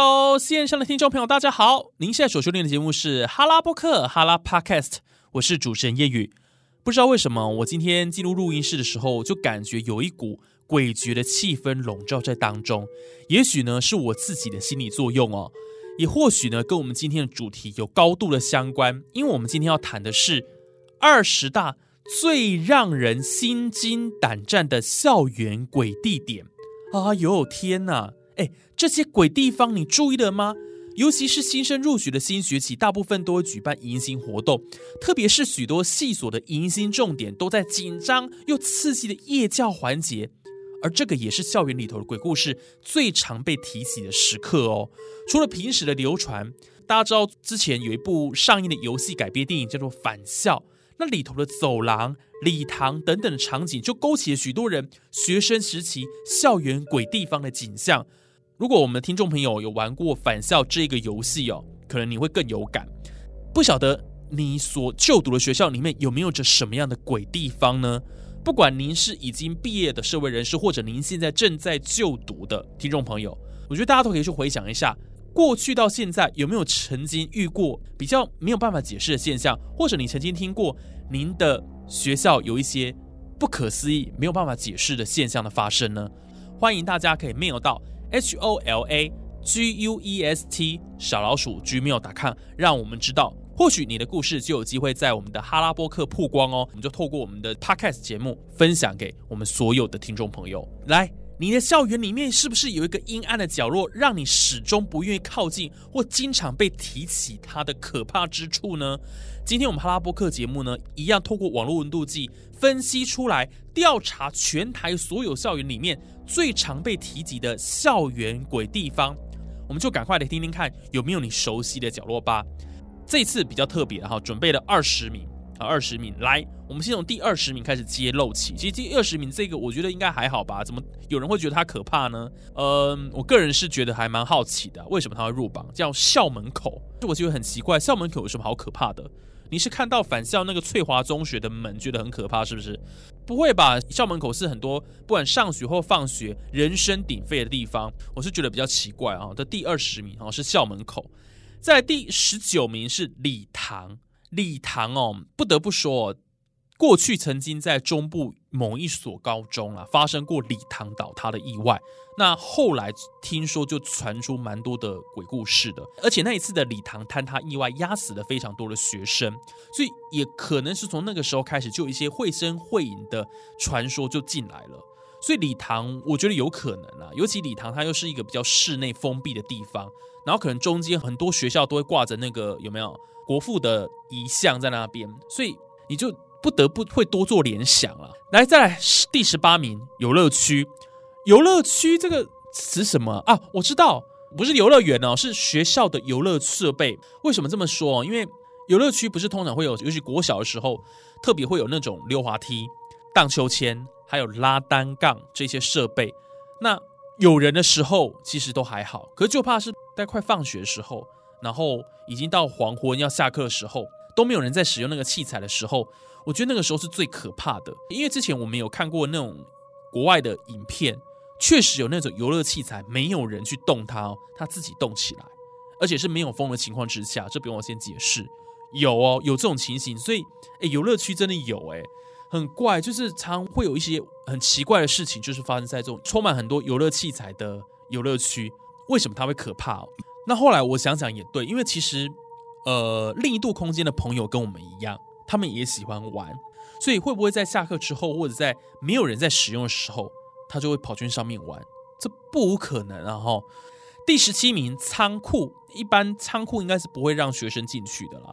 ！Hello，线上的听众朋友，大家好！您现在所收听的节目是哈拉播客哈拉 Podcast，我是主持人叶宇。不知道为什么，我今天进入录音室的时候，就感觉有一股诡谲的气氛笼罩在当中。也许呢，是我自己的心理作用哦，也或许呢，跟我们今天的主题有高度的相关。因为我们今天要谈的是二十大最让人心惊胆战的校园鬼地点。啊呦天哪！哎，这些鬼地方你注意了吗？尤其是新生入学的新学期，大部分都会举办迎新活动，特别是许多系所的迎新重点都在紧张又刺激的夜教环节，而这个也是校园里头的鬼故事最常被提起的时刻哦。除了平时的流传，大家知道之前有一部上映的游戏改编电影叫做《返校》，那里头的走廊、礼堂等等的场景，就勾起了许多人学生时期校园鬼地方的景象。如果我们的听众朋友有玩过《返校》这个游戏哦，可能你会更有感。不晓得你所就读的学校里面有没有着什么样的鬼地方呢？不管您是已经毕业的社会人士，或者您现在正在就读的听众朋友，我觉得大家都可以去回想一下，过去到现在有没有曾经遇过比较没有办法解释的现象，或者你曾经听过您的学校有一些不可思议、没有办法解释的现象的发生呢？欢迎大家可以 mail 到。H o l a g u e s t 小老鼠 gmail.com，让我们知道，或许你的故事就有机会在我们的哈拉波克曝光哦。我们就透过我们的 podcast 节目分享给我们所有的听众朋友。来，你的校园里面是不是有一个阴暗的角落，让你始终不愿意靠近，或经常被提起它的可怕之处呢？今天我们哈拉波克节目呢，一样透过网络温度计分析出来，调查全台所有校园里面最常被提及的校园鬼地方，我们就赶快来听听看有没有你熟悉的角落吧。这次比较特别哈，准备了二十名啊，二十名来，我们先从第二十名开始揭露起。其实第二十名这个我觉得应该还好吧？怎么有人会觉得它可怕呢？呃，我个人是觉得还蛮好奇的，为什么它会入榜？叫校门口，就我觉得很奇怪，校门口有什么好可怕的？你是看到返校那个翠华中学的门觉得很可怕，是不是？不会吧？校门口是很多不管上学或放学人声鼎沸的地方，我是觉得比较奇怪啊。的第二十名哦是校门口，在第十九名是礼堂，礼堂哦不得不说。过去曾经在中部某一所高中啊发生过礼堂倒塌的意外，那后来听说就传出蛮多的鬼故事的，而且那一次的礼堂坍塌意外压死了非常多的学生，所以也可能是从那个时候开始就有一些绘声绘影的传说就进来了，所以礼堂我觉得有可能啊，尤其礼堂它又是一个比较室内封闭的地方，然后可能中间很多学校都会挂着那个有没有国父的遗像在那边，所以你就。不得不会多做联想了。来，再来第十八名，游乐区。游乐区这个词什么啊？我知道，不是游乐园哦，是学校的游乐设备。为什么这么说？因为游乐区不是通常会有，尤其国小的时候，特别会有那种溜滑梯、荡秋千，还有拉单杠这些设备。那有人的时候其实都还好，可是就怕是在快放学的时候，然后已经到黄昏要下课的时候，都没有人在使用那个器材的时候。我觉得那个时候是最可怕的，因为之前我们有看过那种国外的影片，确实有那种游乐器材没有人去动它哦，它自己动起来，而且是没有风的情况之下，这不用我先解释，有哦，有这种情形，所以哎，游乐区真的有哎，很怪，就是常会有一些很奇怪的事情，就是发生在这种充满很多游乐器材的游乐区，为什么它会可怕？那后来我想想也对，因为其实呃，另一度空间的朋友跟我们一样。他们也喜欢玩，所以会不会在下课之后，或者在没有人在使用的时候，他就会跑去上面玩？这不无可能啊！哈，第十七名仓库，一般仓库应该是不会让学生进去的啦，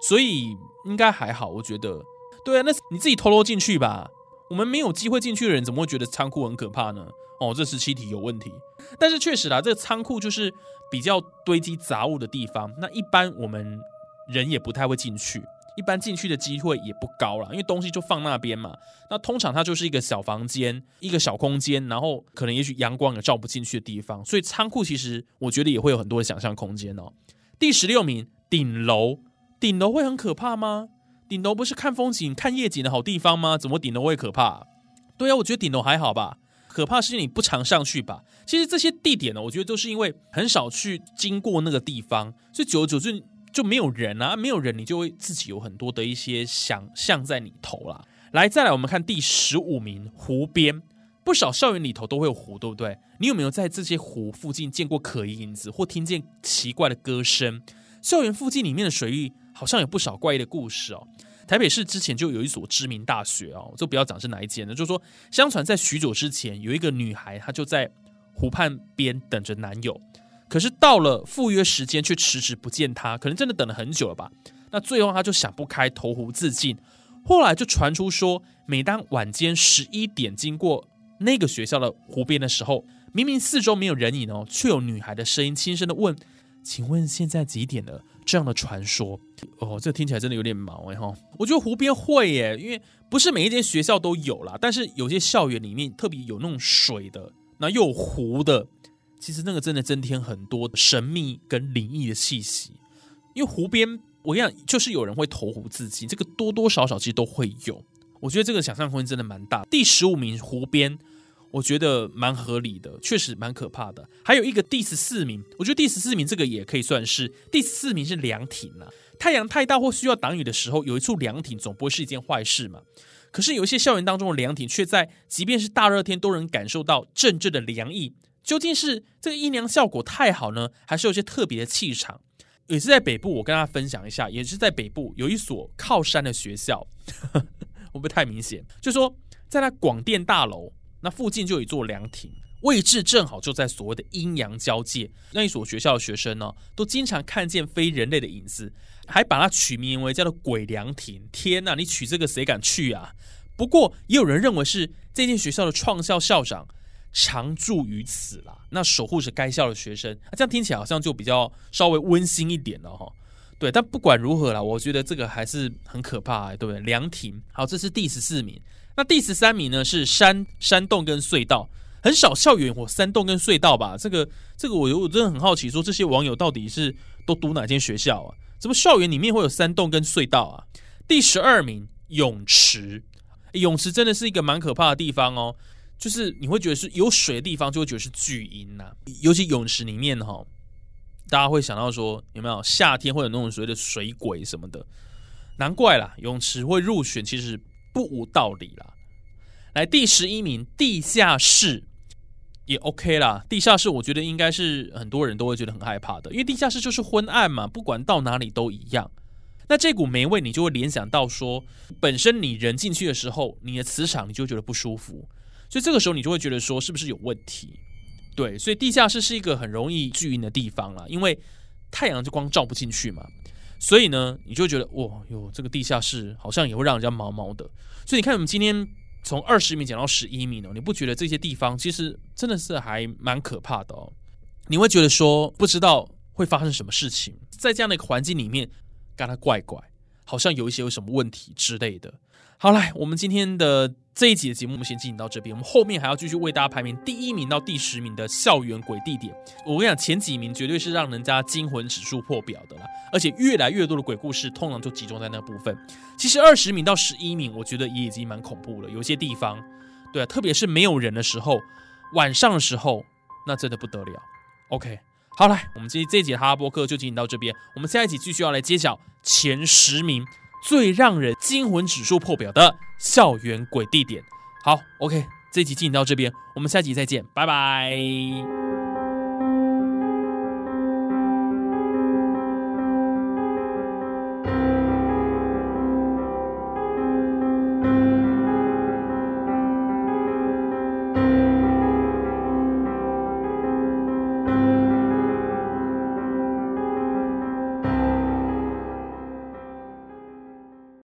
所以应该还好，我觉得。对啊，那你自己偷偷进去吧。我们没有机会进去的人，怎么会觉得仓库很可怕呢？哦，这十七题有问题。但是确实啦，这个仓库就是比较堆积杂物的地方，那一般我们人也不太会进去。一般进去的机会也不高了，因为东西就放那边嘛。那通常它就是一个小房间，一个小空间，然后可能也许阳光也照不进去的地方。所以仓库其实我觉得也会有很多想象空间哦。第十六名，顶楼，顶楼会很可怕吗？顶楼不是看风景、看夜景的好地方吗？怎么顶楼会可怕？对啊，我觉得顶楼还好吧。可怕是你不常上去吧？其实这些地点呢，我觉得都是因为很少去经过那个地方，所以久而久之。就没有人啊，没有人，你就会自己有很多的一些想象在里头啦。来，再来，我们看第十五名，湖边。不少校园里头都会有湖，对不对？你有没有在这些湖附近见过可疑影子，或听见奇怪的歌声？校园附近里面的水域好像有不少怪异的故事哦。台北市之前就有一所知名大学哦，就不要讲是哪一间了。就是说，相传在许久之前，有一个女孩，她就在湖畔边等着男友。可是到了赴约时间，却迟迟不见他，可能真的等了很久了吧？那最后她就想不开，投湖自尽。后来就传出说，每当晚间十一点经过那个学校的湖边的时候，明明四周没有人影哦，却有女孩的声音轻声的问：“请问现在几点了？”这样的传说哦，这听起来真的有点毛哎哈。我觉得湖边会耶，因为不是每一间学校都有啦，但是有些校园里面特别有那种水的，那又有湖的。其实那个真的增添很多神秘跟灵异的气息，因为湖边我跟你讲，就是有人会投湖自尽，这个多多少少其实都会有。我觉得这个想象空间真的蛮大。第十五名湖边，我觉得蛮合理的，确实蛮可怕的。还有一个第十四名，我觉得第十四名这个也可以算是第十四名是凉亭啊。太阳太大或需要挡雨的时候，有一处凉亭总不会是一件坏事嘛。可是有一些校园当中的凉亭，却在即便是大热天都能感受到阵阵的凉意。究竟是这个阴凉效果太好呢，还是有些特别的气场？也是在北部，我跟大家分享一下，也是在北部有一所靠山的学校，会不太明显？就说在那广电大楼那附近就有一座凉亭，位置正好就在所谓的阴阳交界。那一所学校的学生呢，都经常看见非人类的影子，还把它取名为叫做“鬼凉亭”。天哪，你取这个谁敢去啊？不过也有人认为是这间学校的创校校长。常住于此啦，那守护着该校的学生，那这样听起来好像就比较稍微温馨一点了哈。对，但不管如何啦，我觉得这个还是很可怕，对不对？凉亭，好，这是第十四名。那第十三名呢？是山山洞跟隧道，很少校园或山洞跟隧道吧？这个这个，我我真的很好奇，说这些网友到底是都读哪间学校啊？怎么校园里面会有山洞跟隧道啊？第十二名，泳池，泳池真的是一个蛮可怕的地方哦。就是你会觉得是有水的地方，就会觉得是巨阴呐。尤其泳池里面哈，大家会想到说有没有夏天会有那种所谓的水鬼什么的？难怪啦，泳池会入选，其实不无道理啦。来第十一名，地下室也 OK 啦。地下室我觉得应该是很多人都会觉得很害怕的，因为地下室就是昏暗嘛，不管到哪里都一样。那这股霉味，你就会联想到说，本身你人进去的时候，你的磁场你就觉得不舒服。所以这个时候你就会觉得说是不是有问题？对，所以地下室是一个很容易聚阴的地方啦，因为太阳就光照不进去嘛。所以呢，你就觉得哇哟，这个地下室好像也会让人家毛毛的。所以你看，我们今天从二十米讲到十一米呢，你不觉得这些地方其实真的是还蛮可怕的哦？你会觉得说不知道会发生什么事情，在这样的一个环境里面，干它怪怪，好像有一些有什么问题之类的。好，来，我们今天的这一集的节目，我们先进行到这边。我们后面还要继续为大家排名第一名到第十名的校园鬼地点。我跟你讲，前几名绝对是让人家惊魂指数破表的啦，而且越来越多的鬼故事通常就集中在那部分。其实二十名到十一名，我觉得也已经蛮恐怖了。有些地方，对啊，特别是没有人的时候，晚上的时候，那真的不得了。OK，好，来，我们这这一节哈拉波克就进行到这边。我们下一集继续要来揭晓前十名。最让人惊魂指数破表的校园鬼地点。好，OK，这集进行到这边，我们下集再见，拜拜。